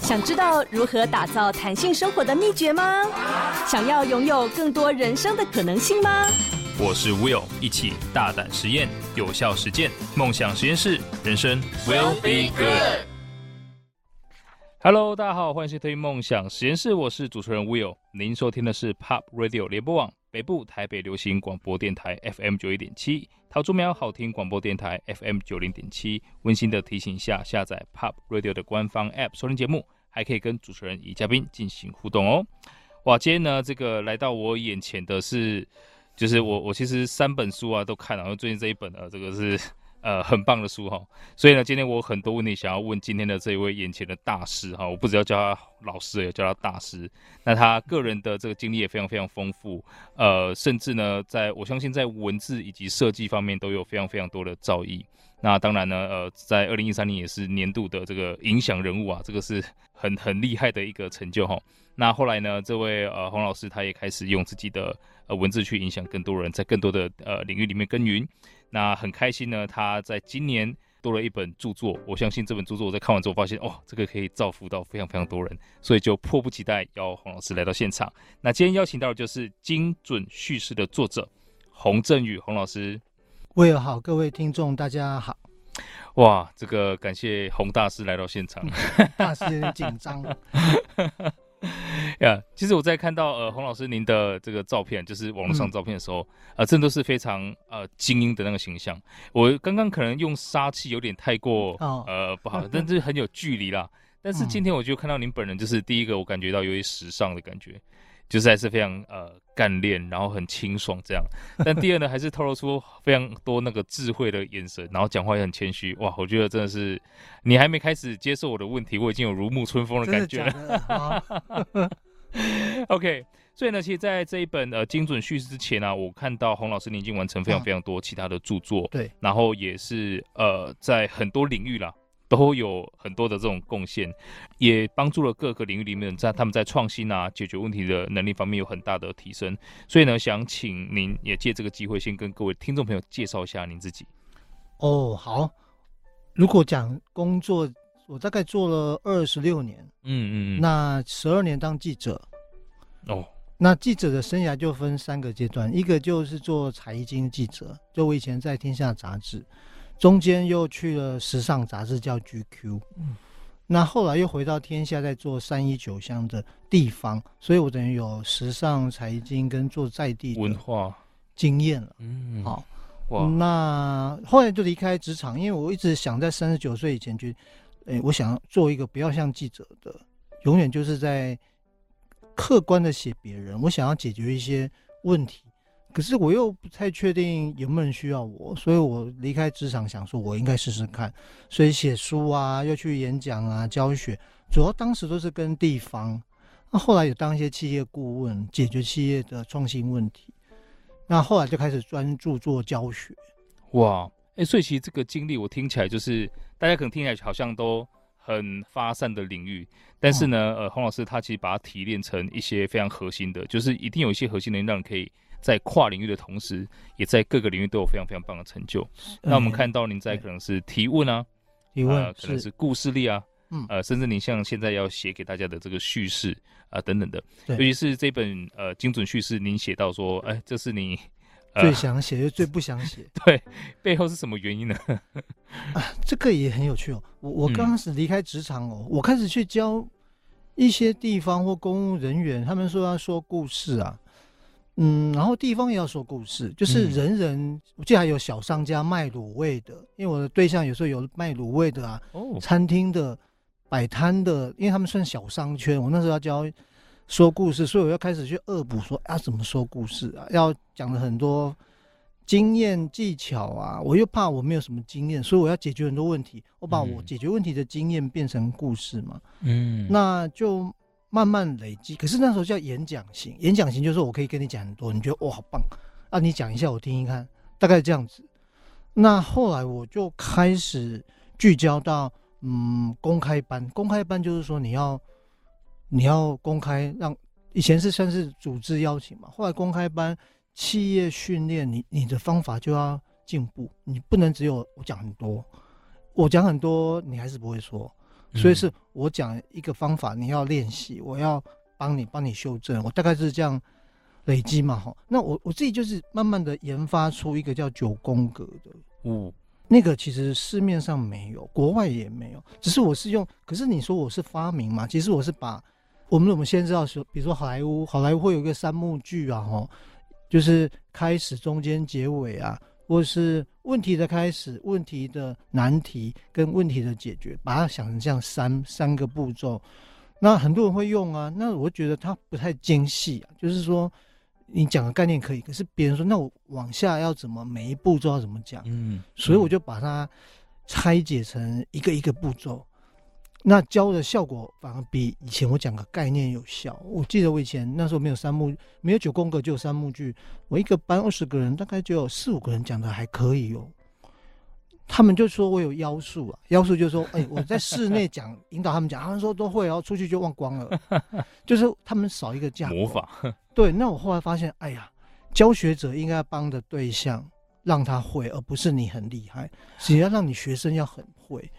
想知道如何打造弹性生活的秘诀吗？想要拥有更多人生的可能性吗？我是 Will，一起大胆实验，有效实践，梦想实验室，人生 Will be good。Hello，大家好，欢迎收听梦想实验室，我是主持人 Will。您收听的是 Pop Radio 联播网北部台北流行广播电台 FM 九一点七，桃竹苗好听广播电台 FM 九零点七。温馨的提醒下，下载 Pop Radio 的官方 App 收听节目，还可以跟主持人与嘉宾进行互动哦。哇，今天呢，这个来到我眼前的是，就是我我其实三本书啊都看了，然后最近这一本呢，这个是。呃，很棒的书哈，所以呢，今天我很多问题想要问今天的这一位眼前的大师哈，我不只要叫他老师，也叫他大师。那他个人的这个经历也非常非常丰富，呃，甚至呢，在我相信在文字以及设计方面都有非常非常多的造诣。那当然呢，呃，在二零一三年也是年度的这个影响人物啊，这个是很很厉害的一个成就哈。那后来呢，这位呃洪老师他也开始用自己的呃文字去影响更多人，在更多的呃领域里面耕耘。那很开心呢，他在今年多了一本著作，我相信这本著作我在看完之后发现，哦，这个可以造福到非常非常多人，所以就迫不及待邀洪老师来到现场。那今天邀请到的就是精准叙事的作者洪振宇洪老师。我也好，各位听众大家好。哇，这个感谢洪大师来到现场，大师有点紧张。呀，yeah, 其实我在看到呃洪老师您的这个照片，就是网络上照片的时候，嗯、呃，真的都是非常呃精英的那个形象。我刚刚可能用杀气有点太过、哦、呃不好，但是很有距离啦。但是今天我就看到您本人，就是第一个我感觉到有点时尚的感觉。就是还是非常呃干练，然后很清爽这样。但第二呢，还是透露出非常多那个智慧的眼神，然后讲话也很谦虚。哇，我觉得真的是你还没开始接受我的问题，我已经有如沐春风的感觉了。OK，所以呢，其实在这一本呃精准叙事之前呢、啊，我看到洪老师您已经完成非常非常多其他的著作，对，然后也是呃在很多领域啦。都有很多的这种贡献，也帮助了各个领域里面在他们在创新啊、解决问题的能力方面有很大的提升。所以呢，想请您也借这个机会，先跟各位听众朋友介绍一下您自己。哦，好。如果讲工作，我大概做了二十六年。嗯嗯。那十二年当记者。哦。那记者的生涯就分三个阶段，一个就是做财经记者，就我以前在《天下》杂志。中间又去了时尚杂志叫 GQ，嗯，那后来又回到天下，在做三一九乡的地方，所以我等于有时尚、财经跟做在地文化。经验了，嗯，好，哇，那后来就离开职场，因为我一直想在三十九岁以前就，诶、欸，我想做一个不要像记者的，永远就是在客观的写别人，我想要解决一些问题。可是我又不太确定有没有人需要我，所以我离开职场，想说我应该试试看。所以写书啊，又去演讲啊，教学，主要当时都是跟地方。那后来有当一些企业顾问，解决企业的创新问题。那后来就开始专注做教学。哇，哎、欸，所以其实这个经历我听起来就是大家可能听起来好像都很发散的领域，但是呢，嗯、呃，洪老师他其实把它提炼成一些非常核心的，就是一定有一些核心能力让人可以。在跨领域的同时，也在各个领域都有非常非常棒的成就。嗯、那我们看到您在可能是提问啊，提问、呃、可能是故事力啊，嗯呃，甚至您像现在要写给大家的这个叙事啊、呃、等等的，对尤其是这本呃精准叙事，您写到说，哎，这是你、呃、最想写又最不想写，对，背后是什么原因呢？啊，这个也很有趣哦。我我刚开始离开职场哦，嗯、我开始去教一些地方或公务人员，他们说要说故事啊。嗯，然后地方也要说故事，就是人人，嗯、我记得还有小商家卖卤味的，因为我的对象有时候有卖卤味的啊，哦、餐厅的、摆摊的，因为他们算小商圈，我那时候要教说故事，所以我要开始去恶补说啊，怎么说故事啊，要讲了很多经验技巧啊，我又怕我没有什么经验，所以我要解决很多问题，我把我解决问题的经验变成故事嘛，嗯，那就。慢慢累积，可是那时候叫演讲型，演讲型就是我可以跟你讲很多，你觉得哇好棒啊，你讲一下我听一看，大概这样子。那后来我就开始聚焦到嗯公开班，公开班就是说你要你要公开让以前是算是组织邀请嘛，后来公开班企业训练你你的方法就要进步，你不能只有我讲很多，我讲很多你还是不会说。所以是我讲一个方法，你要练习，我要帮你帮你修正，我大概是这样累积嘛哈。那我我自己就是慢慢的研发出一个叫九宫格的，嗯，那个其实市面上没有，国外也没有，只是我是用。可是你说我是发明嘛？其实我是把我们我们先知道说，比如说好莱坞，好莱坞会有一个三幕剧啊哈，就是开始、中间、结尾啊。或是问题的开始、问题的难题跟问题的解决，把它想成这样三三个步骤，那很多人会用啊。那我觉得它不太精细啊，就是说你讲的概念可以，可是别人说那我往下要怎么每一步骤要怎么讲？嗯，嗯，所以我就把它拆解成一个一个步骤。那教的效果反而比以前我讲的概念有效。我记得我以前那时候没有三幕，没有九宫格，就有三幕剧。我一个班二十个人，大概就有四五个人讲的还可以哦。他们就说我有妖术啊，妖术就是说，哎、欸，我在室内讲，引导他们讲，他们说都会，然后出去就忘光了，就是他们少一个架魔法。对，那我后来发现，哎呀，教学者应该帮的对象让他会，而不是你很厉害，只要让你学生要很会。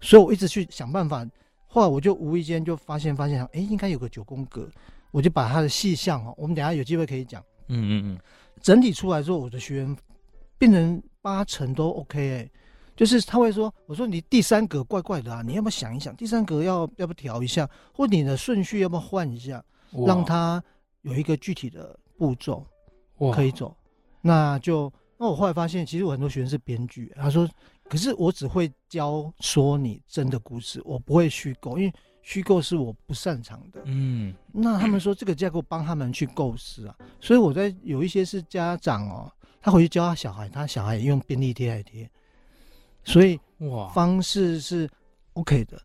所以我一直去想办法，后来我就无意间就发现，发现，哎，应该有个九宫格，我就把它的细项哈，我们等下有机会可以讲，嗯嗯嗯，整体出来之后，我的学员变成八成都 OK 哎，就是他会说，我说你第三格怪怪的啊，你要不要想一想，第三格要要不要调一下，或你的顺序要不要换一下，让他有一个具体的步骤可以走，那就那我后来发现，其实我很多学员是编剧，他说。可是我只会教说你真的故事，我不会虚构，因为虚构是我不擅长的。嗯，那他们说这个架构帮他们去构思啊，所以我在有一些是家长哦，他回去教他小孩，他小孩也用便利贴来贴，所以哇，方式是 OK 的。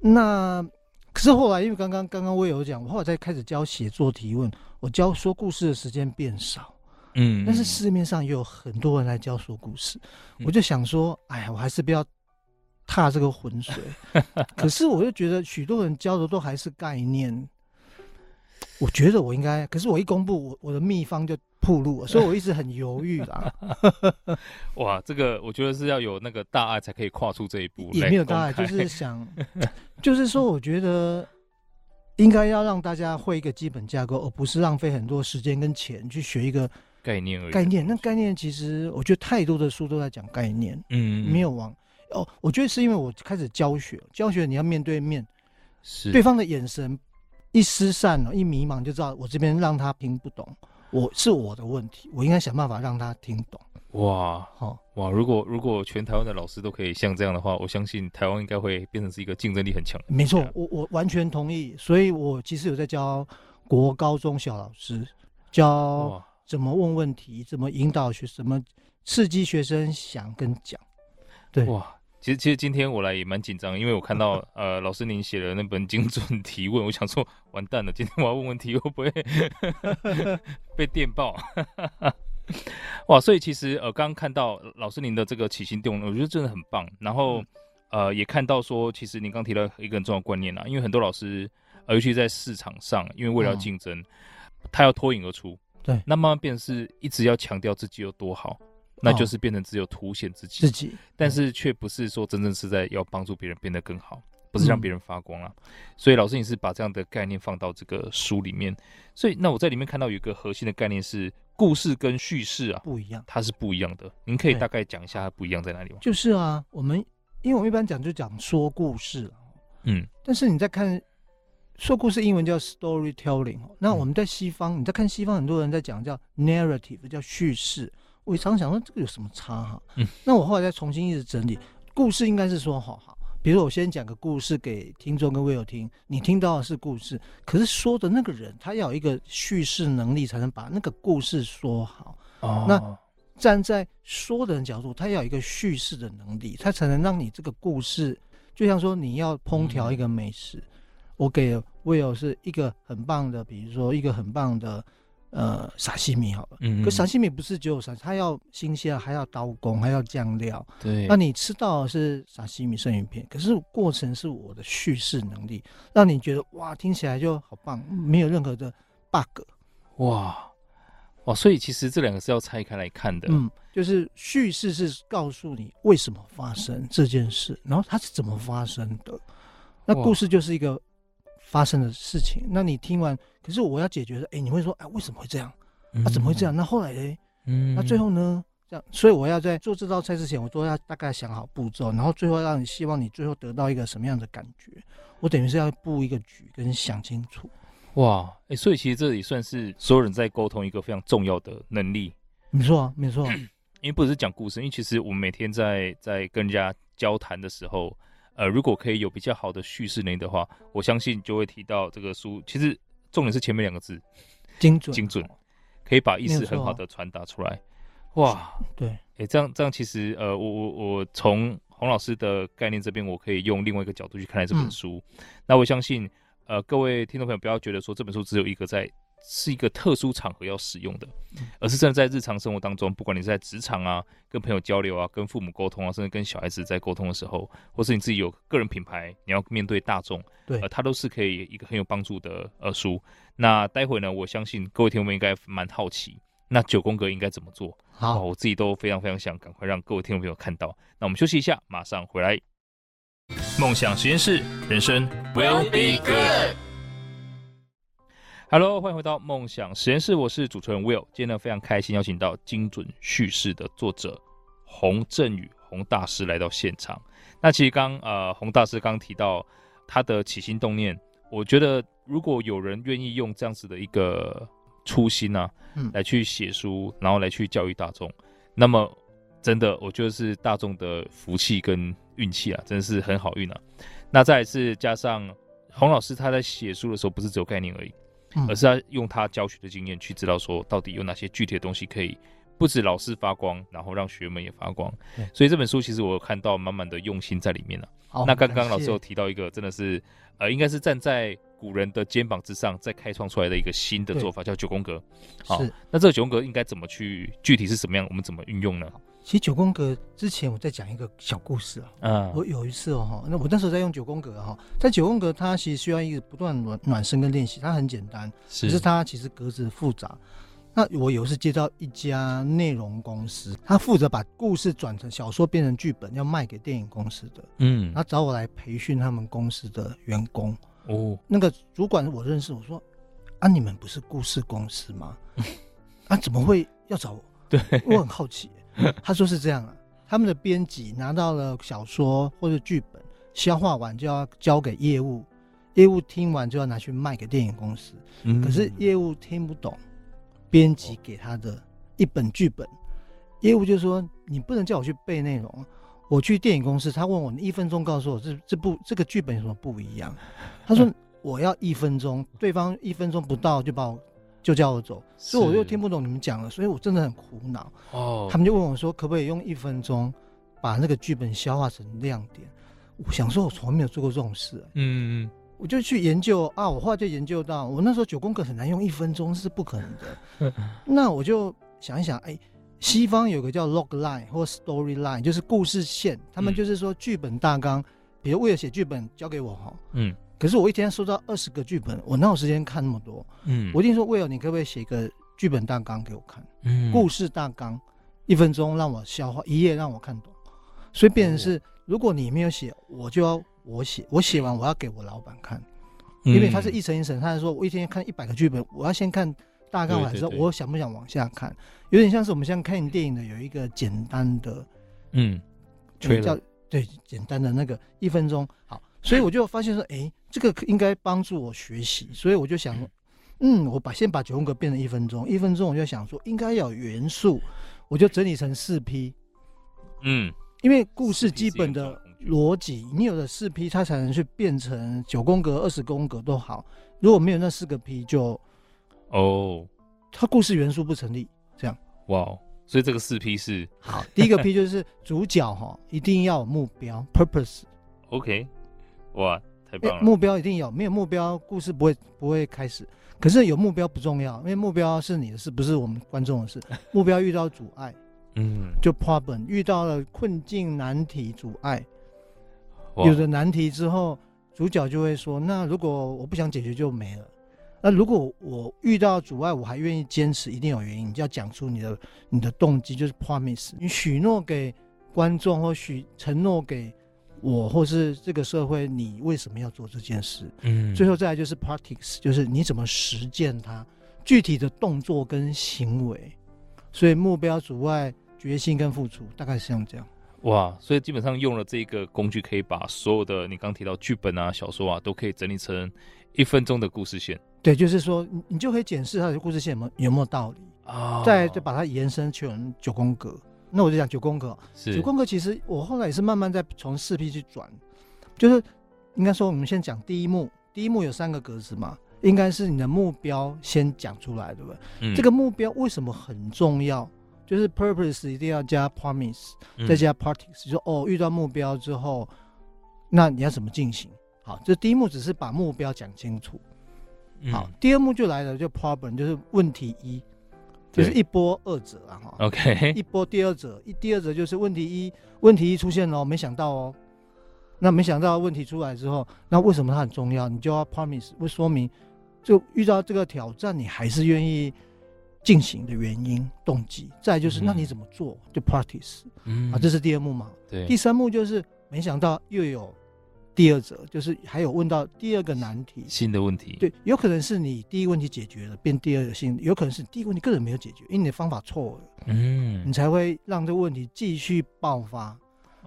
那可是后来因为刚刚刚刚我也有讲，我后来在开始教写作提问，我教说故事的时间变少。嗯，但是市面上也有很多人来教说故事，嗯、我就想说，哎呀，我还是不要踏这个浑水。可是我又觉得许多人教的都还是概念，我觉得我应该，可是我一公布，我我的秘方就暴露了，所以我一直很犹豫啦。哇，这个我觉得是要有那个大爱才可以跨出这一步，也没有大爱，就是想，就是说，我觉得应该要让大家会一个基本架构，而不是浪费很多时间跟钱去学一个。概念而已。概念，那概念其实我觉得太多的书都在讲概念，嗯，没有往哦。我觉得是因为我开始教学，教学你要面对面，是对方的眼神一失散了，一迷茫就知道我这边让他听不懂，我是我的问题，我应该想办法让他听懂。哇，好、哦、哇！如果如果全台湾的老师都可以像这样的话，我相信台湾应该会变成是一个竞争力很强。没错，我我完全同意。所以我其实有在教国高中小老师教。怎么问问题？怎么引导学？怎么刺激学生想跟讲？对哇，其实其实今天我来也蛮紧张，因为我看到 呃老师您写的那本精准提问，我想说完蛋了，今天我要问问题会不会 被电爆？哇，所以其实呃刚刚看到老师您的这个起心动念，我觉得真的很棒。然后、嗯、呃也看到说，其实您刚提到一个很重要观念啊，因为很多老师，呃、尤其在市场上，因为为了竞争，嗯、他要脱颖而出。对，那慢慢变成是一直要强调自己有多好，那就是变成只有凸显自己，自己，但是却不是说真正是在要帮助别人变得更好，不是让别人发光啊。所以老师，你是把这样的概念放到这个书里面，所以那我在里面看到有一个核心的概念是故事跟叙事啊不一样，它是不一样的。您可以大概讲一下它不一样在哪里吗？就是啊，我们因为我们一般讲就讲说故事，嗯，但是你在看。说故事英文叫 storytelling，那我们在西方，你在看西方，很多人在讲叫 narrative，叫叙事。我常常想说这个有什么差哈？嗯，那我后来再重新一直整理，故事应该是说好好，比如我先讲个故事给听众跟 Will 听，你听到的是故事，可是说的那个人他要有一个叙事能力，才能把那个故事说好。哦，那站在说的人角度，他要有一个叙事的能力，他才能让你这个故事，就像说你要烹调一个美食。嗯我给 Will 是一个很棒的，比如说一个很棒的呃沙西米好了，嗯，可沙西米不是只有沙，它要新鲜，还要刀工，还要酱料，对。那你吃到的是沙西米生鱼片，可是过程是我的叙事能力，让你觉得哇，听起来就好棒，没有任何的 bug，哇哦，所以其实这两个是要拆开来看的，嗯，就是叙事是告诉你为什么发生这件事，然后它是怎么发生的。那故事就是一个发生的事情。那你听完，可是我要解决的，哎，你会说，哎，为什么会这样？啊，怎么会这样？那后来呢？嗯，那最后呢？这样，所以我要在做这道菜之前，我都要大概想好步骤，然后最后让你希望你最后得到一个什么样的感觉。我等于是要布一个局，跟你想清楚。哇，哎、欸，所以其实这里算是所有人在沟通一个非常重要的能力。没错啊，没错。因为不只是讲故事，因为其实我们每天在在跟人家交谈的时候，呃，如果可以有比较好的叙事能力的话，我相信就会提到这个书。其实重点是前面两个字，精准，精准，可以把意思很好的传达出来。哇，对，哎、欸，这样这样其实，呃，我我我从洪老师的概念这边，我可以用另外一个角度去看待这本书。嗯、那我相信，呃，各位听众朋友不要觉得说这本书只有一个在是一个特殊场合要使用的，而是真的在日常生活当中，不管你是在职场啊、跟朋友交流啊、跟父母沟通啊，甚至跟小孩子在沟通的时候，或是你自己有个人品牌，你要面对大众，对，呃，它都是可以一个很有帮助的呃书。那待会呢，我相信各位听众们应该蛮好奇。那九宫格应该怎么做？好，我自己都非常非常想赶快让各位听众朋友看到。那我们休息一下，马上回来。梦想实验室，人生 will be good。Hello，欢迎回到梦想实验室，我是主持人 Will。今天呢，非常开心邀请到精准叙事的作者洪振宇洪大师来到现场。那其实刚呃洪大师刚提到他的起心动念，我觉得如果有人愿意用这样子的一个。初心啊，嗯，来去写书，然后来去教育大众，那么真的，我觉得是大众的福气跟运气啊，真的是很好运啊。那再来是加上洪老师他在写书的时候，不是只有概念而已，嗯，而是他用他教学的经验去知道说，到底有哪些具体的东西可以不止老师发光，然后让学员们也发光。所以这本书其实我有看到满满的用心在里面了啊。那刚刚老师有提到一个，真的是呃，应该是站在。古人的肩膀之上，再开创出来的一个新的做法，叫九宫格。好，那这个九宫格应该怎么去？具体是什么样？我们怎么运用呢？其实九宫格之前，我再讲一个小故事啊。嗯，我有一次哦，哈，那我那时候在用九宫格哈，在九宫格它其实需要一个不断暖暖身跟练习，它很简单，是，可是它其实格子复杂。那我有一次接到一家内容公司，他负责把故事转成小说变成剧本，要卖给电影公司的。嗯，他找我来培训他们公司的员工。哦，那个主管我认识，我说啊，你们不是故事公司吗？啊，怎么会要找我？对，我很好奇。他说是这样啊，他们的编辑拿到了小说或者剧本，消化完就要交给业务，业务听完就要拿去卖给电影公司。嗯，可是业务听不懂编辑给他的一本剧本，业务就说你不能叫我去背内容。我去电影公司，他问我，你一分钟告诉我这这部这个剧本有什么不一样？他说 我要一分钟，对方一分钟不到就把我就叫我走，所以我又听不懂你们讲了，所以我真的很苦恼。哦，他们就问我说，可不可以用一分钟把那个剧本消化成亮点？我想说，我从来没有做过这种事。嗯，我就去研究啊，我后来就研究到，我那时候九宫格很难用一分钟是不可能的。那我就想一想，哎。西方有个叫 log line 或 story line，就是故事线。他们就是说剧本大纲，嗯、比如为了写剧本交给我哈，嗯，可是我一天收到二十个剧本，我哪有时间看那么多？嗯，我一定说为了你可不可以写一个剧本大纲给我看？嗯，故事大纲一分钟让我消化一页让我看懂，所以变成是如果你没有写，我就要我写，我写完我要给我老板看，因为他是一层一层，他是说我一天看一百个剧本，我要先看。大纲完之后，我想不想往下看？有点像是我们现在看电影的有一个简单的，嗯，叫对简单的那个一分钟。好，所以我就发现说，哎、欸，这个应该帮助我学习。所以我就想，嗯，我把先把九宫格变成一分钟，一分钟我就想说应该要有元素，我就整理成四批。嗯，因为故事基本的逻辑，你有了四批它才能去变成九宫格、二十宫格都好。如果没有那四个 P，就哦，它故事元素不成立，这样。哇，所以这个四 P 是好，第一个 P 就是主角哈，一定要有目标 （purpose），OK，哇，太棒了，目标一定有，没有目标，故事不会不会开始。可是有目标不重要，因为目标是你的事，不是我们观众的事。目标遇到阻碍，嗯，就 problem 遇到了困境、难题、阻碍，有了难题之后，主角就会说：“那如果我不想解决，就没了。”那如果我遇到阻碍，我还愿意坚持，一定有原因。你就要讲出你的你的动机，就是 promise。你许诺给观众或许承诺给我或是这个社会，你为什么要做这件事？嗯，最后再来就是 practice，就是你怎么实践它，具体的动作跟行为。所以目标、阻碍、决心跟付出，大概是像这样。哇，所以基本上用了这个工具，可以把所有的你刚提到剧本啊、小说啊，都可以整理成一分钟的故事线。对，就是说你你就可以检视它的故事线有没有有没有道理啊，再就把它延伸成九宫格。那我就讲九宫格，九宫格其实我后来也是慢慢在从四 P 去转，就是应该说我们先讲第一幕，第一幕有三个格子嘛，应该是你的目标先讲出来，对不对？嗯，这个目标为什么很重要？就是 purpose 一定要加 promise，再加 practice，就说哦，遇到目标之后，那你要怎么进行？好，这第一幕只是把目标讲清楚。好，第二幕就来了，就 problem，就是问题一。就是一波二折啊，哈，OK，一波第二折，一第二折就是问题一，问题一出现了，没想到哦，那没想到问题出来之后，那为什么它很重要？你就要 promise，会说明，就遇到这个挑战，你还是愿意进行的原因、动机。再就是，那你怎么做？就 practice，嗯，啊，这是第二幕嘛，对，第三幕就是没想到又有。第二者就是还有问到第二个难题，新的问题，对，有可能是你第一个问题解决了，变第二个新，有可能是第一个问题个人没有解决，因为你的方法错了，嗯，你才会让这个问题继续爆发，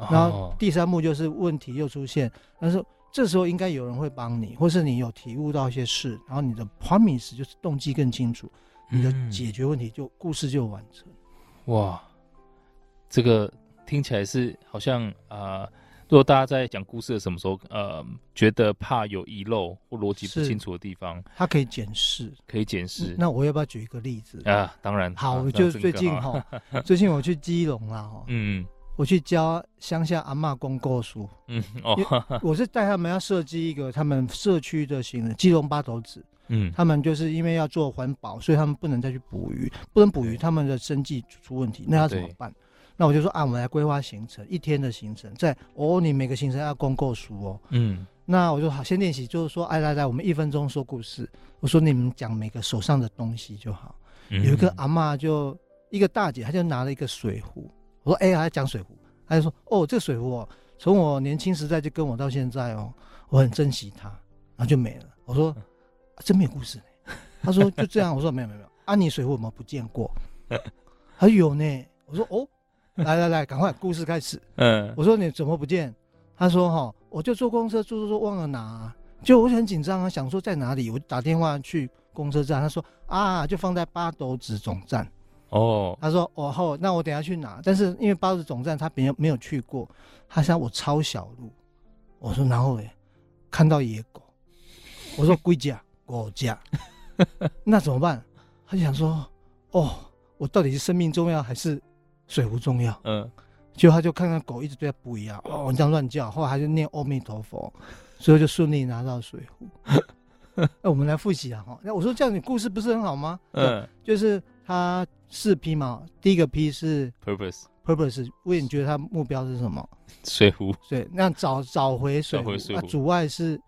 然后第三幕就是问题又出现，但是这时候应该有人会帮你，或是你有体悟到一些事，然后你的 promise 就是动机更清楚，你的解决问题就故事就完成。哇，这个听起来是好像啊。呃如果大家在讲故事的什么时候，呃，觉得怕有遗漏或逻辑不清楚的地方，他可以检视，可以检视。那我要不要举一个例子？啊？当然，好，啊、就最近哈，最近我去基隆啦，哈，嗯，我去教乡下阿妈公故事，嗯，哦，我是带他们要设计一个他们社区的行人，基隆八斗子，嗯，他们就是因为要做环保，所以他们不能再去捕鱼，不能捕鱼，他们的生计出问题，那要怎么办？那我就说啊，我们来规划行程，一天的行程，在哦，你每个行程要公告书哦。嗯，那我就好，先练习，就是说，哎，来来，我们一分钟说故事。我说你们讲每个手上的东西就好。嗯、有一个阿妈，就一个大姐，她就拿了一个水壶。我说，哎，还讲水壶，她就说，哦，这个水壶哦，从我年轻时代就跟我到现在哦，我很珍惜它，然后就没了。我说，啊、真没有故事呢。她说就这样。我说没有没有没有，啊，你水壶有没有不见过？还有呢。我说哦。来来来，赶快，故事开始。嗯，我说你怎么不见？他说哈，我就坐公车，坐坐坐忘了拿，就我很紧张啊，想说在哪里，我打电话去公车站，他说啊，就放在八斗子总站。哦，他说哦好，那我等下去拿。但是因为八斗子总站他没有没有去过，他想我抄小路。我说然后嘞，看到野狗，我说归家，我家，那怎么办？他就想说哦，我到底是生命重要还是？水壶重要，嗯，就他就看看狗一直对他不一样，哦，这样乱叫，后来他就念阿弥陀佛，所以就顺利拿到水壶。那 我们来复习啊，哈，那我说这样你故事不是很好吗？嗯，就是他四批嘛，第一个批是 purpose，purpose，为你觉得他目标是什么？水壶，对，那找找回水壶，那阻碍是，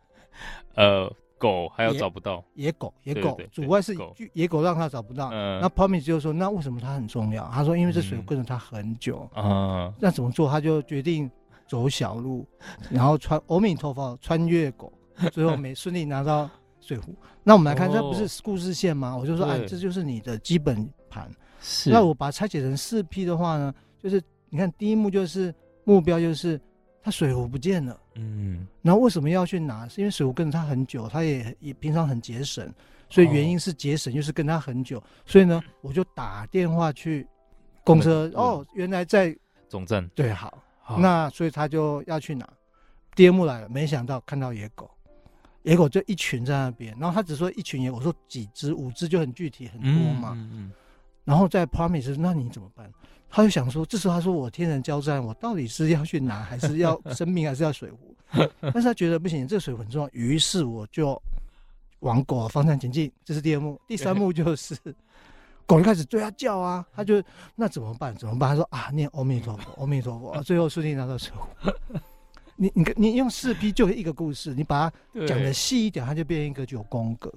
呃。狗还要找不到野狗，野狗主外是野狗让他找不到。那 Promise 就说，那为什么它很重要？他说，因为这水壶跟着他很久啊。那怎么做？他就决定走小路，然后穿阿弥陀佛穿越狗，最后没 顺利拿到水壶。那我们来看，这不是故事线吗？我就说，哎，这就是你的基本盘。是。那我把它拆解成四 P 的话呢，就是你看第一幕就是目标就是。他水壶不见了，嗯，然后为什么要去拿？是因为水壶跟着他很久，他也也平常很节省，所以原因是节省，就是跟他很久，所以呢，我就打电话去公车，哦，原来在总站，对，好，那所以他就要去拿。第二幕来了，没想到看到野狗，野狗就一群在那边，然后他只说一群野狗，我说几只，五只就很具体很多嘛，嗯嗯，然后在 Promise，那你怎么办？他就想说，这时候他说我天人交战，我到底是要去拿，还是要生命，还是要水壶？但是他觉得不行，这个水壶很重要，于是我就往狗的方向前进。这是第二幕，第三幕就是狗就开始对他叫啊，他就那怎么办？怎么办？他说啊，念阿弥陀佛，阿弥陀佛，最后顺利拿到水壶。你你你用四 P 就一个故事，你把它讲的细一点，它就变一个九宫格。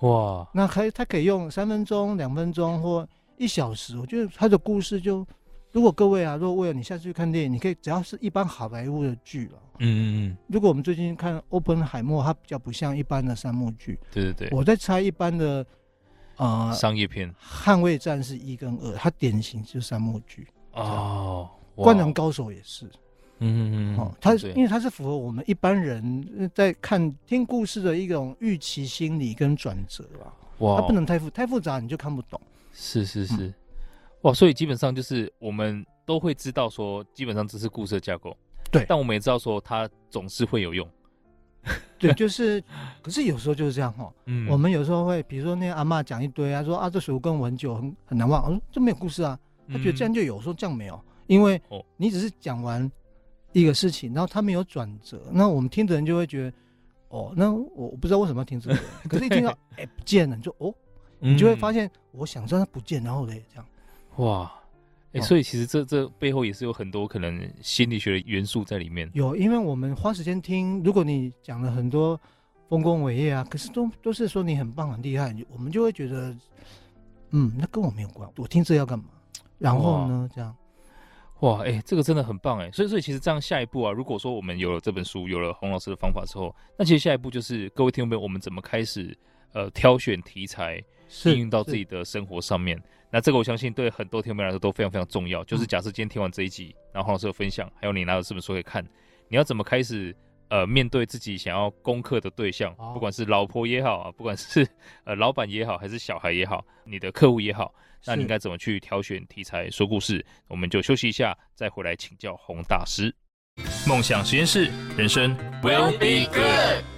哇，那可以，他可以用三分钟、两分钟或。一小时，我觉得他的故事就如果各位啊，如果为了你下次去看电影，你可以只要是一般好莱坞的剧了。嗯嗯嗯。如果我们最近看《奥本海默》，它比较不像一般的三幕剧。对对对。我在猜一般的，呃，商业片，《捍卫战士》一跟二，它典型就是三幕剧。哦。灌篮高手也是。嗯嗯嗯。哦，它因为它是符合我们一般人在看听故事的一种预期心理跟转折啊。哇。它不能太复太复杂，你就看不懂。是是是。嗯哇，所以基本上就是我们都会知道说，基本上这是故事的架构，对。但我们也知道说，它总是会有用，对，就是。可是有时候就是这样哈，嗯，我们有时候会，比如说那个阿妈讲一堆啊，说啊这水壶跟我很久，很很难忘。我说这没有故事啊，他觉得这样就有，说这样没有，因为你只是讲完一个事情，然后他没有转折，那我们听的人就会觉得，哦，那我我不知道为什么要听这个，可是一听到 哎不见了，你就哦，你就会发现，我想知道它不见，然后嘞这样。哇，哎、欸，所以其实这这背后也是有很多可能心理学的元素在里面。有，因为我们花时间听，如果你讲了很多丰功伟业啊，可是都都是说你很棒很厉害，我们就会觉得，嗯，那跟我没有关，我听这要干嘛？然后呢，这样，哇，哎、欸，这个真的很棒哎。所以，所以其实这样下一步啊，如果说我们有了这本书，有了洪老师的方法之后，那其实下一步就是各位听众朋友，我们怎么开始呃挑选题材，应用到自己的生活上面？那这个我相信对很多听众来说都非常非常重要。就是假设今天听完这一集，然后洪老师有分享，还有你拿着这本书可以看，你要怎么开始呃面对自己想要攻克的对象，不管是老婆也好啊，不管是呃老板也好，还是小孩也好，你的客户也好，那你应该怎么去挑选题材说故事？我们就休息一下，再回来请教洪大师。梦想实验室，人生 will be good。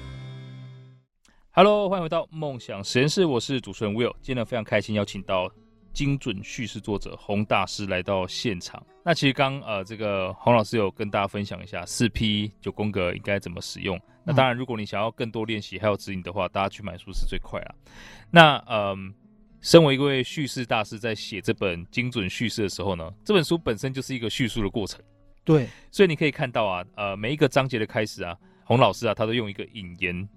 Hello，欢迎回到梦想实验室，我是主持人 Will，今天呢非常开心邀请到。精准叙事作者洪大师来到现场。那其实刚呃，这个洪老师有跟大家分享一下四 P 九宫格应该怎么使用。那当然，如果你想要更多练习还有指引的话，大家去买书是最快了。那嗯、呃，身为一位叙事大师，在写这本精准叙事的时候呢，这本书本身就是一个叙述的过程。对，所以你可以看到啊，呃，每一个章节的开始啊，洪老师啊，他都用一个引言。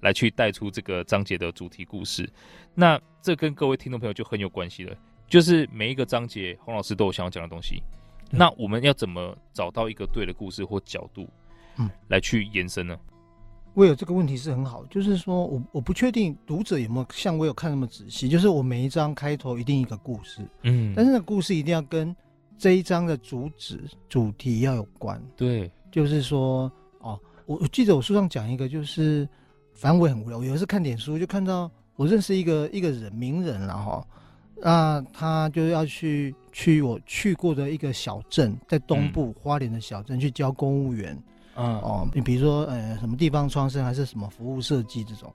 来去带出这个章节的主题故事，那这跟各位听众朋友就很有关系了。就是每一个章节，洪老师都有想要讲的东西。那我们要怎么找到一个对的故事或角度，嗯，来去延伸呢？我有这个问题是很好，就是说我我不确定读者有没有像我有看那么仔细。就是我每一章开头一定一个故事，嗯，但是那故事一定要跟这一章的主旨主题要有关。对，就是说哦，我我记得我书上讲一个就是。反正我也很无聊，我有一次看点书，就看到我认识一个一个人名人了哈，那他就要去去我去过的一个小镇，在东部花莲的小镇、嗯、去教公务员，嗯。哦，你比如说呃什么地方创生还是什么服务设计这种，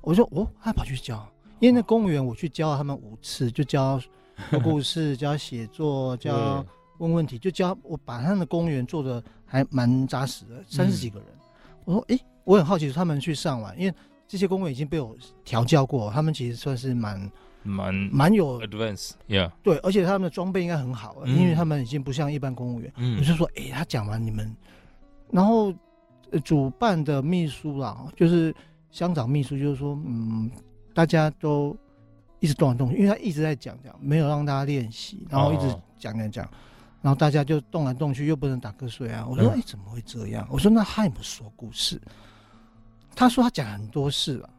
我说哦，他跑去教，因为那公务员我去教了他们五次，就教 说故事，教写作，教问问题，就教我把他们的公务员做的还蛮扎实的，三十几个人，嗯、我说诶。我很好奇，他们去上完，因为这些公务员已经被我调教过，他们其实算是蛮蛮蛮有 advance，yeah，对，而且他们的装备应该很好，嗯，因为他们已经不像一般公务员。嗯，我就说，哎，欸，他讲完你们，然后主办的秘书啦，就是乡长秘书，就是说，嗯，大家都一直动来动去，因为他一直在讲讲，没有让大家练习，然后一直讲讲讲。然后大家就动来动去，又不能打瞌睡啊！我说：“哎、嗯，怎么会这样？”我说：“那他有没有说故事？”他说：“他讲很多事了，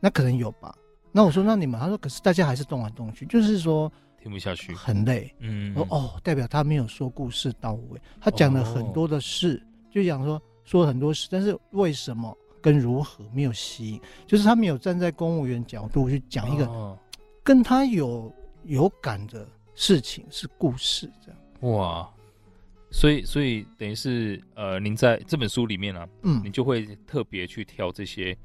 那可能有吧。”那我说：“那你们？”他说：“可是大家还是动来动去，就是说听不下去，很累。”嗯，我说：“哦，代表他没有说故事到位。他讲了很多的事，哦、就讲说说了很多事，但是为什么跟如何没有吸引？就是他没有站在公务员角度去讲一个跟他有有感的事情，是故事这样。”哇，所以所以等于是呃，您在这本书里面啊，嗯，你就会特别去挑这些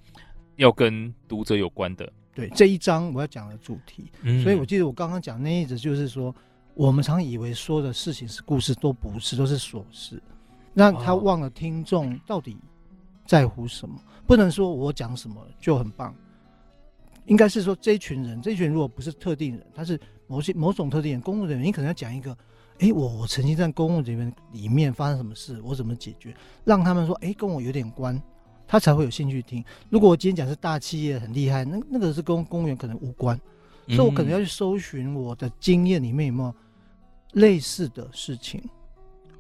要跟读者有关的。对，这一章我要讲的主题，嗯，所以我记得我刚刚讲那一则就是说，我们常以为说的事情是故事，都不是，都是琐事，那他忘了听众到底在乎什么。不能说我讲什么就很棒，应该是说这一群人，这一群人如果不是特定人，他是某些某种特定人，公务人员，你可能要讲一个。哎，我我曾经在公务里面里面发生什么事，我怎么解决，让他们说，哎，跟我有点关，他才会有兴趣听。如果我今天讲是大企业很厉害，那那个是跟公务员可能无关，嗯，所以我可能要去搜寻我的经验里面有没有类似的事情，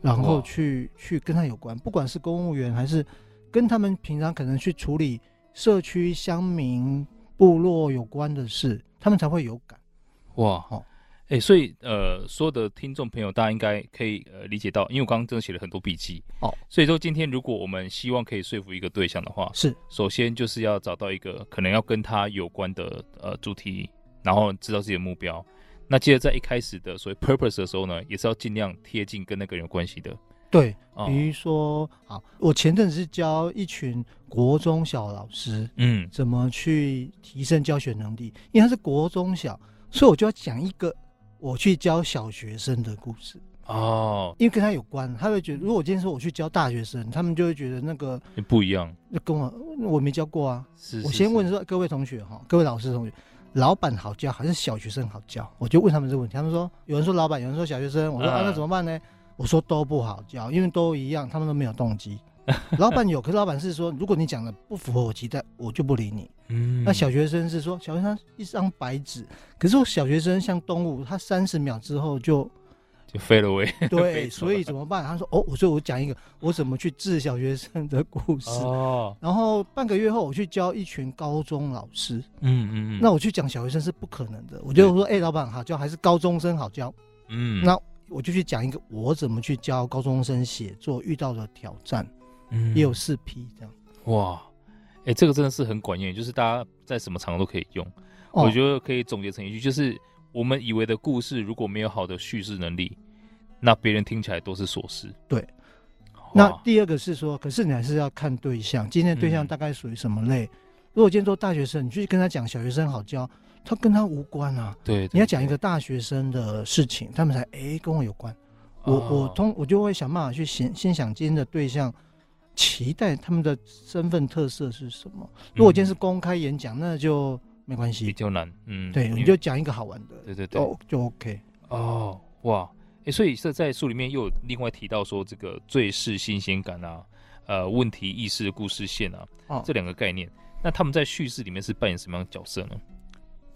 然后去去跟他有关，不管是公务员还是跟他们平常可能去处理社区乡民部落有关的事，他们才会有感。哇，哦。哎、欸，所以呃，所有的听众朋友，大家应该可以呃理解到，因为我刚刚真的写了很多笔记哦。所以说，今天如果我们希望可以说服一个对象的话，是首先就是要找到一个可能要跟他有关的呃主题，然后知道自己的目标。那接着在一开始的所谓 purpose 的时候呢，也是要尽量贴近跟那个人有关系的。对，比如说，好，我前阵子是教一群国中小老师，嗯，怎么去提升教学能力？因为他是国中小，所以我就要讲一个。我去教小学生的故事哦，因为跟他有关，他会觉得，如果我今天说我去教大学生，他们就会觉得那个不一样，那跟我我没教过啊。是，是，我先问说各位同学哈，各位老师同学，老板好教还是小学生好教？我就问他们这个问题，他们说有人说老板，有人说小学生，我说啊，那怎么办呢？我说都不好教，因为都一样，他们都没有动机。老板有，可是老板是说，如果你讲的不符合我期待，我就不理你。嗯，那小学生是说，小学生一张白纸，可是我小学生像动物，他三十秒之后就就飞了喂。对，所以怎么办？他说，哦，我说我讲一个，我怎么去治小学生的故事。哦，然后半个月后，我去教一群高中老师。嗯嗯嗯，那我去讲小学生是不可能的。我就说，哎、欸，老板好教还是高中生好教？嗯，那我就去讲一个，我怎么去教高中生写作遇到的挑战。嗯，也有四批这样。哇，哎、欸，这个真的是很管用，就是大家在什么场合都可以用。哦、我觉得可以总结成一句，就是我们以为的故事如果没有好的叙事能力，那别人听起来都是琐事。对。那第二个是说，可是你还是要看对象，今天的对象大概属于什么类？嗯、如果今天做大学生，你去跟他讲小学生好教，他跟他无关啊。对。你要讲一个大学生的事情，他们才哎、欸、跟我有关。我、哦、我通我就会想办法去先先想今天的对象。期待他们的身份特色是什么？如果今天是公开演讲，那就没关系，比较难。嗯，对，你就讲一个好玩的，对对对，哦，就 OK。哦，哇，哎，所以是在书里面又有另外提到说，这个最是新鲜感啊，呃，问题意识的故事线啊，哦、这两个概念，那他们在叙事里面是扮演什么样的角色呢？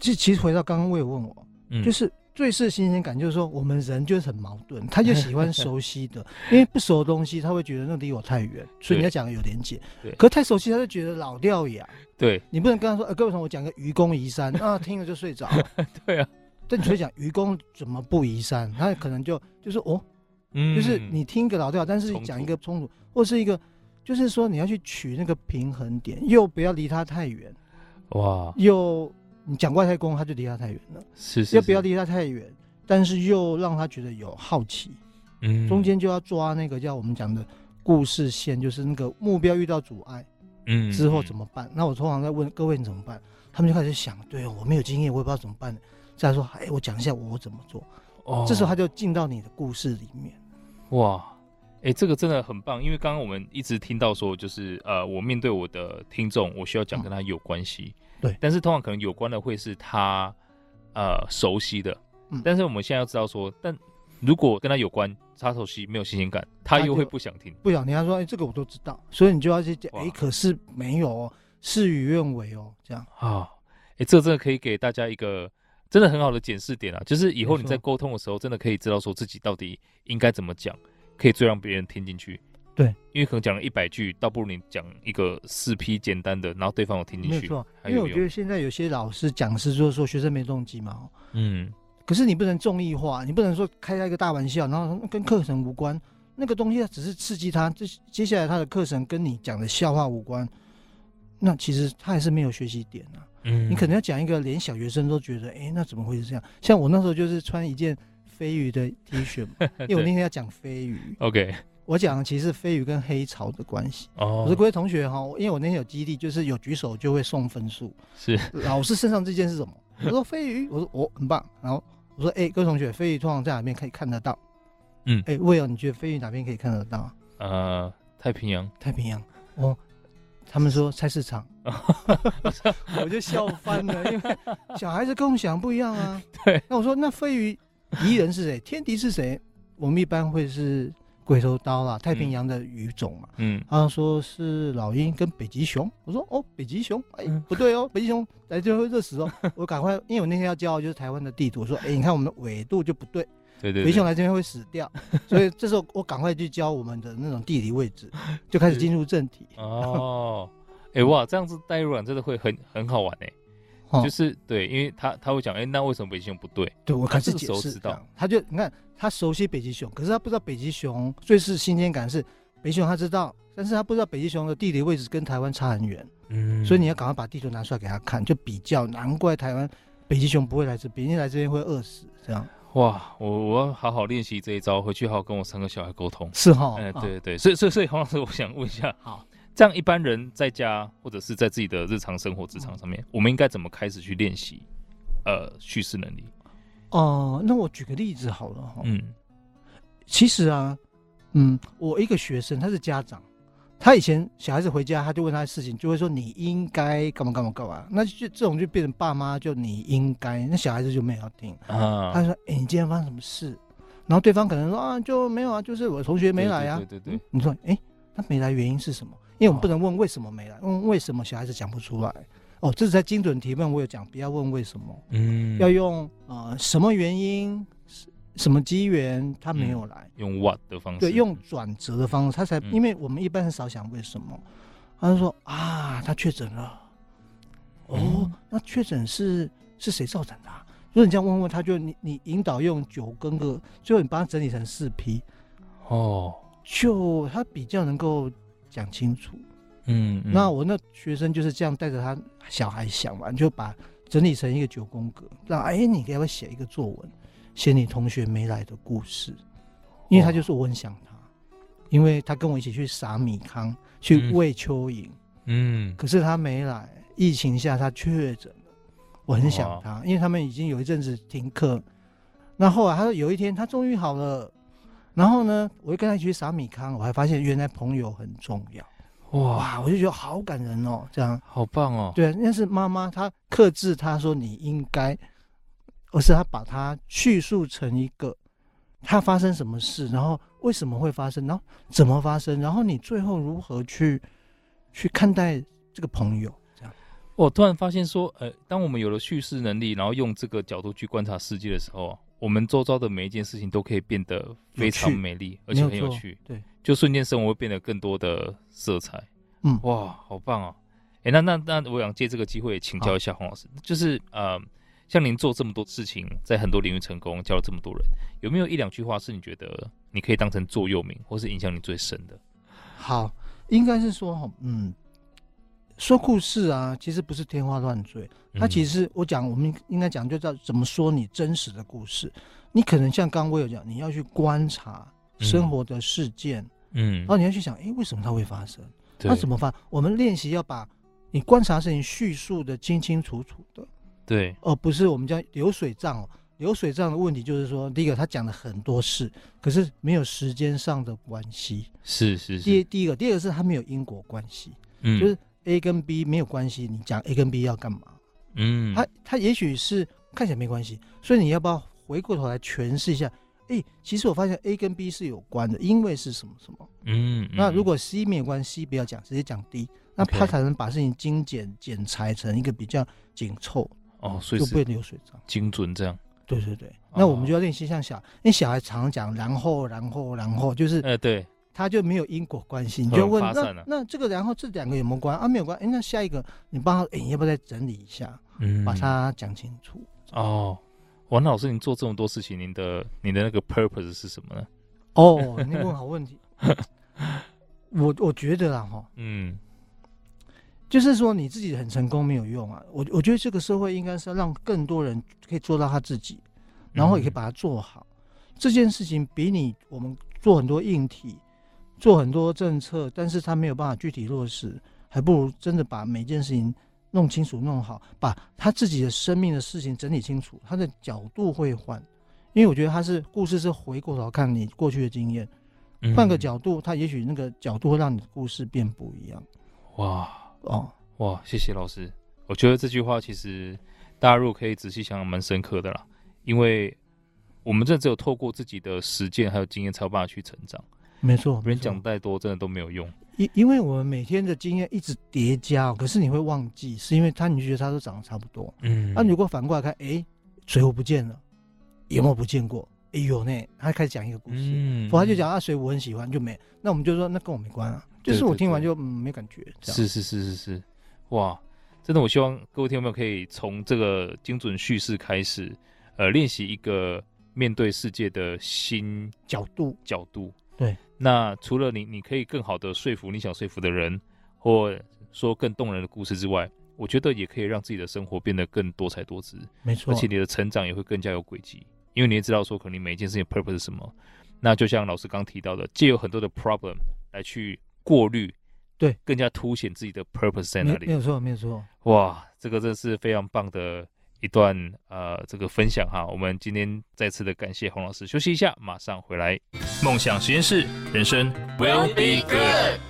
其实，其实回到刚刚我有问我，嗯，就是。最是新鲜感，就是说我们人就是很矛盾，他就喜欢熟悉的，因为不熟的东西他会觉得那离我太远，所以你要讲的有点解。对，可是太熟悉他就觉得老掉牙。对，你不能跟他说，呃，各位同学，我讲个愚公移山，啊，听了就睡着。对啊，但你会讲愚公怎么不移山，他可能就就是哦，嗯，就是你听一个老掉，但是讲一个冲突，或是一个，就是说你要去取那个平衡点，又不要离他太远，哇，又。你讲外太空，他就离他太远了。是，是，是，要不要离他太远？但是又让他觉得有好奇。嗯，中间就要抓那个叫我们讲的故事线，就是那个目标遇到阻碍，嗯，之后怎么办？嗯、那我通常在问各位你怎么办？他们就开始想，对哦，我没有经验，我也不知道怎么办。再说，哎，我讲一下我怎么做。哦，这时候他就进到你的故事里面。哇，哎、欸，这个真的很棒，因为刚刚我们一直听到说，就是呃，我面对我的听众，我需要讲跟他有关系。嗯对，但是通常可能有关的会是他，呃，熟悉的。嗯，但是我们现在要知道说，但如果跟他有关，他熟悉没有新鲜感，他又会不想听，不想听。他说：“哎、欸，这个我都知道。”所以你就要去讲，哎、欸，可是没有哦，事与愿违哦，这样啊。哎、欸，这真的可以给大家一个真的很好的检视点啊，就是以后你在沟通的时候，真的可以知道说自己到底应该怎么讲，可以最让别人听进去。对，因为可能讲了一百句，倒不如你讲一个四批简单的，然后对方有听进去。没错，因为我觉得现在有些老师讲师就是说学生没动机嘛。嗯。可是你不能综艺化，你不能说开他一个大玩笑，然后跟课程无关，那个东西只是刺激他，这接下来他的课程跟你讲的笑话无关，那其实他还是没有学习点啊。嗯。你可能要讲一个连小学生都觉得，哎，那怎么会是这样？像我那时候就是穿一件飞鱼的 T 恤，因为我那天要讲飞鱼。OK。我讲的其实是飞鱼跟黑潮的关系。哦，我说各位同学哈，因为我那天有基地，就是有举手就会送分数。是，老师身上这件是什么？我说飞鱼，我说我很棒。然后我说，哎、欸，各位同学，飞鱼通常在哪边可以看得到？嗯，哎、欸，魏友，你觉得飞鱼哪边可以看得到？呃，太平洋。太平洋。哦，他们说菜市场。我就笑翻了，因为小孩子跟我们想不一样啊。对。那我说，那飞鱼敌人是谁？天敌是谁？我们一般会是。鬼头刀啦，太平洋的鱼种嘛，嗯，他说是老鹰跟北极熊，我说哦，北极熊，哎、欸，不对哦，北极熊来就会热死哦，我赶快，因为我那天要教就是台湾的地图，我说，哎、欸，你看我们的纬度就不对，对对，北极熊来这边会死掉，所以这时候我赶快去教我们的那种地理位置，就开始进入正题。哦，哎哇，这样子带入真的会很很好玩哎。就是对，因为他他会讲，哎，那为什么北极熊不对？对我开始解释，他就你看他熟悉北极熊，可是他不知道北极熊最是新鲜感是北极熊他知道，但是他不知道北极熊的地理位置跟台湾差很远，嗯，所以你要赶快把地图拿出来给他看，就比较，难怪台湾北极熊不会来这边，因为来这边会饿死，这样。哇，我我要好好练习这一招，回去好好跟我三个小孩沟通。是哈，哎，对对对，所以所以所以黄老师，我想问一下，好。这样一般人在家或者是在自己的日常生活职场上面，我们应该怎么开始去练习呃叙事能力？哦、呃，那我举个例子好了哈。嗯，其实啊，嗯，我一个学生他是家长，他以前小孩子回家他就问他的事情，就会说你应该干嘛干嘛干嘛，那就这种就变成爸妈就你应该，那小孩子就没有要听啊。他说：“哎、欸，你今天发生什么事？”然后对方可能说：“啊，就没有啊，就是我同学没来啊。”对对对，你说：“哎、欸，他没来原因是什么？”因为我们不能问为什么没来，问为什么小孩子讲不出来。哦，这是在精准提问，我有讲，不要问为什么，嗯，要用呃什么原因，什么机缘他没有来，嗯、用 what 的方式，对，用转折的方式，他才，因为我们一般很少想为什么，他就说啊，他确诊了，哦，嗯、那确诊是是谁造成的、啊？如果你这样问问，他就你你引导用九跟个，最后你帮他整理成四批，哦，就他比较能够。讲清楚，嗯，嗯，那我那学生就是这样带着他小孩想完，就把整理成一个九宫格，让哎，你给我写一个作文，写你同学没来的故事，因为他就说我很想他，因为他跟我一起去撒米糠，去喂蚯蚓，嗯，可是他没来，疫情下他确诊了，我很想他，因为他们已经有一阵子停课，那后来他说有一天他终于好了。然后呢，我就跟他一起去撒米糠，我还发现原来朋友很重要，哇！我就觉得好感人哦，这样好棒哦。对，那是妈妈她克制，她说你应该，而是她把它叙述成一个，她发生什么事，然后为什么会发生，然后怎么发生，然后你最后如何去去看待这个朋友，这样。我突然发现说，呃，当我们有了叙事能力，然后用这个角度去观察世界的时候。我们周遭的每一件事情都可以变得非常美丽，而且很有趣。对，就瞬间生活会变得更多的色彩。嗯，哇，好棒啊！哎，那那那，我想借这个机会请教一下黄老师，就是呃，像您做这么多事情，在很多领域成功，教了这么多人，有没有一两句话是你觉得你可以当成座右铭，或是影响你最深的？好，应该是说，嗯。说故事啊，其实不是天花乱坠，它其实我讲，我们应该讲就叫怎么说你真实的故事。你可能像刚刚我有讲，你要去观察生活的事件，嗯，然后你要去想，哎，为什么它会发生？那怎么发？我们练习要把你观察事情叙述的清清楚楚的，对，而不是我们叫流水账哦。流水账的问题就是说，第一个他讲了很多事，可是没有时间上的关系，是是是。第第一个，第二个是他没有因果关系，嗯，就是。A 跟 B 没有关系，你讲 A 跟 B 要干嘛？嗯，他他也许是看起来没关系，所以你要不要回过头来诠释一下？哎、欸，其实我发现 A 跟 B 是有关的，因为是什么什么？嗯，嗯，那如果 C 没有关系，不要讲，直接讲 D，那他才能把事情精简剪裁成一个比较紧凑哦，所以就不会流水账，精准这样。对对对，那我们就要练习像小，因为小孩常讲然后然后然后就是，哎、欸、对。他就没有因果关系，你就问那那这个，然后这两个有没有关啊？没有关，哎，那下一个你帮他，哎，你要不要再整理一下，嗯，把它讲清楚。哦，王老师，您做这么多事情，您的您的那个 purpose 是什么呢？哦，你问好问题。我我觉得啦，哈，嗯，就是说你自己很成功没有用啊。我我觉得这个社会应该是要让更多人可以做到他自己，然后也可以把它做好。嗯，这件事情比你我们做很多硬体。做很多政策，但是他没有办法具体落实，还不如真的把每件事情弄清楚、弄好，把他自己的生命的事情整理清楚，他的角度会换。因为我觉得他是故事是回过头看你过去的经验，换个角度，他也许那个角度会让你的故事变不一样。哇哦哇，谢谢老师，我觉得这句话其实大家如果可以仔细想想，蛮深刻的啦。因为我们这只有透过自己的实践还有经验，才有办法去成长。没错，别人讲再多，真的都没有用。因因为我们每天的经验一直叠加，可是你会忘记，是因为他你觉得他都长得差不多。嗯，那、啊、如果反过来看，哎，水壶不见了，有没有不见过？哎呦呢，他开始讲一个故事，嗯，我他就讲啊，水我很喜欢，就没，那我们就说那跟我没关啊，就是我听完就嗯没感觉，是是是是是，哇，真的，我希望各位听众朋友可以从这个精准叙事开始，呃，练习一个面对世界的新角度。角度。对，那除了你，你可以更好的说服你想说服的人，或说更动人的故事之外，我觉得也可以让自己的生活变得更多彩多姿。没错，而且你的成长也会更加有轨迹，因为你也知道说，可能你每一件事情 purpose 是什么。那就像老师刚提到的，借有很多的 problem 来去过滤，对，更加凸显自己的 purpose 在哪里。没有错，没有错。哇，这个真是非常棒的一段呃这个分享哈。我们今天再次的感谢洪老师，休息一下，马上回来。梦想实验室，人生 will be good。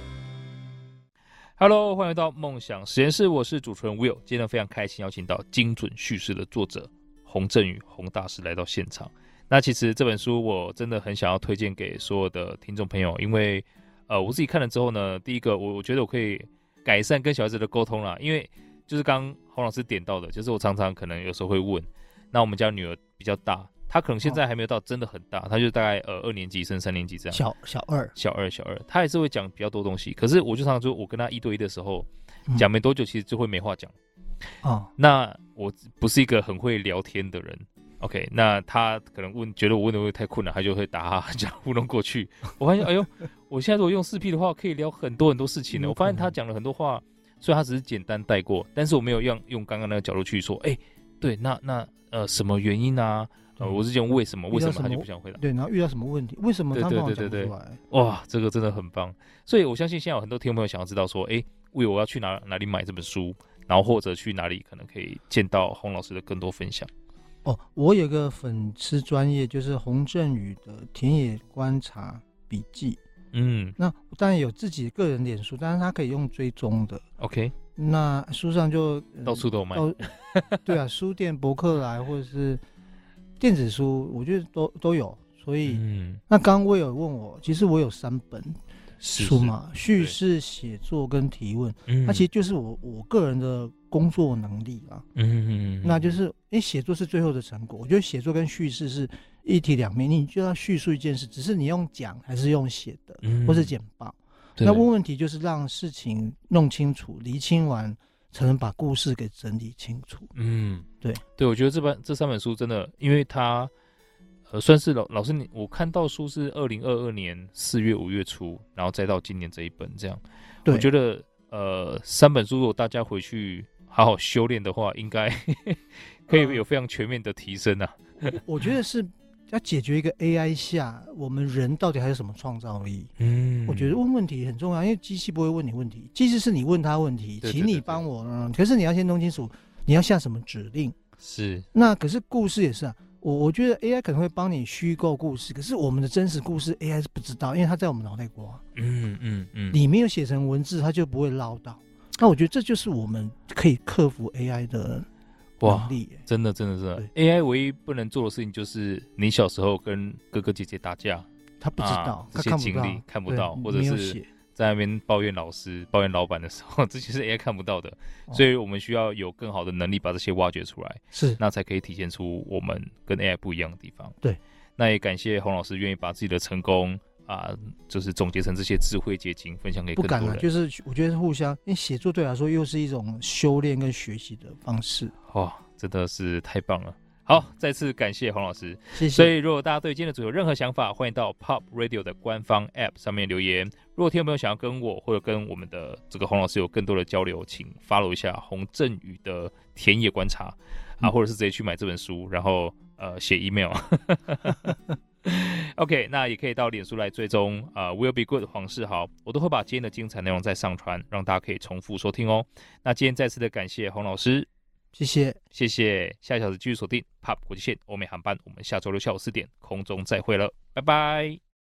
Hello，欢迎来到梦想实验室，我是主持人 Will。今天非常开心邀请到精准叙事的作者洪振宇洪大师来到现场。那其实这本书我真的很想要推荐给所有的听众朋友，因为呃我自己看了之后呢，第一个我我觉得我可以改善跟小孩子的沟通啦，因为就是刚洪老师点到的，就是我常常可能有时候会问，那我们家女儿比较大。她可能现在还没有到真的很大，她、就大概呃二年级升三年级这样。小小二，小二，小二，她还是会讲比较多东西。可是我就常常说，我跟她一对一的时候，讲、嗯、没多久，其实就会没话讲。哦，那我不是一个很会聊天的人。OK，那他可能问，觉得我问的会太困难，他就会打哈这样糊弄过去。我发现，哎呦，我现在如果用四 P 的话，可以聊很多很多事情呢。我发现他讲了很多话，虽然他只是简单带过，但是我没有用用刚刚那个角度去说，哎、欸，对，那那呃什么原因啊？呃，我是讲为什么？为什么他就不想回答？对，然后遇到什么问题？为什么他不想讲出来？对对对对对，哇，这个真的很棒。所以我相信现在有很多听众朋友想要知道说，哎，为我要去哪哪里买这本书，然后或者去哪里可能可以见到洪老师的更多分享。哦，我有个粉丝专业，就是洪振宇的田野观察笔记。嗯，那当然有自己个人脸书，但是他可以用追踪的。OK，那书上就到处都有卖。对啊，书店、博客来或者是。电子书我觉得都都有，所以、嗯、那刚刚我有问我，其实我有三本书嘛，叙事、写作跟提问，嗯、那其实就是我我个人的工作能力啊，嗯，那就是因为写作是最后的成果，我觉得写作跟叙事是一体两面，你就要叙述一件事，只是你用讲还是用写的，嗯、或是简报，那问问题就是让事情弄清楚、厘清完。才能把故事给整理清楚。嗯，对对，我觉得这本这三本书真的，因为它呃算是老老师你我看到书是二零二二年四月五月初，然后再到今年这一本这样。我觉得呃三本书如果大家回去好好修炼的话，应该 可以有非常全面的提升啊。我，我觉得是。要解决一个 AI 下，我们人到底还有什么创造力？嗯，我觉得问问题很重要，因为机器不会问你问题，机器是你问他问题，请你帮我。嗯，可是你要先弄清楚你要下什么指令。是。那可是故事也是啊，我我觉得 AI 可能会帮你虚构故事，可是我们的真实故事 AI 是不知道，因为它在我们脑袋瓜。嗯嗯嗯。你没有写成文字，它就不会唠叨。那我觉得这就是我们可以克服 AI 的。哇，真的，真的，真的，AI 唯一不能做的事情就是你小时候跟哥哥姐姐打架，他不知道，这些经历看不到，或者是在那边抱怨老师、抱怨老板的时候，这些是 AI 看不到的，所以我们需要有更好的能力把这些挖掘出来，是，那才可以体现出我们跟 AI 不一样的地方。对，那也感谢洪老师愿意把自己的成功啊，就是总结成这些智慧结晶，分享给。不敢了，就是我觉得是互相，因为写作对我来说又是一种修炼跟学习的方式。哇，真的是太棒了！好，再次感谢洪老师，谢谢。所以，如果大家对今天的主题有任何想法，欢迎到 Pop Radio 的官方 App 上面留言。如果听众朋友想要跟我或者跟我们的这个洪老师有更多的交流，请 follow 一下洪振宇的田野观察、嗯、啊，或者是直接去买这本书，然后呃写 email。OK，那也可以到脸书来追踪啊、呃、，Will be good 黄世豪，我都会把今天的精彩内容再上传，让大家可以重复收听哦。那今天再次的感谢洪老师。谢谢，谢谢，下一小时继续锁定 POP 国际线欧美航班，我们下周六下午四点空中再会了，拜拜。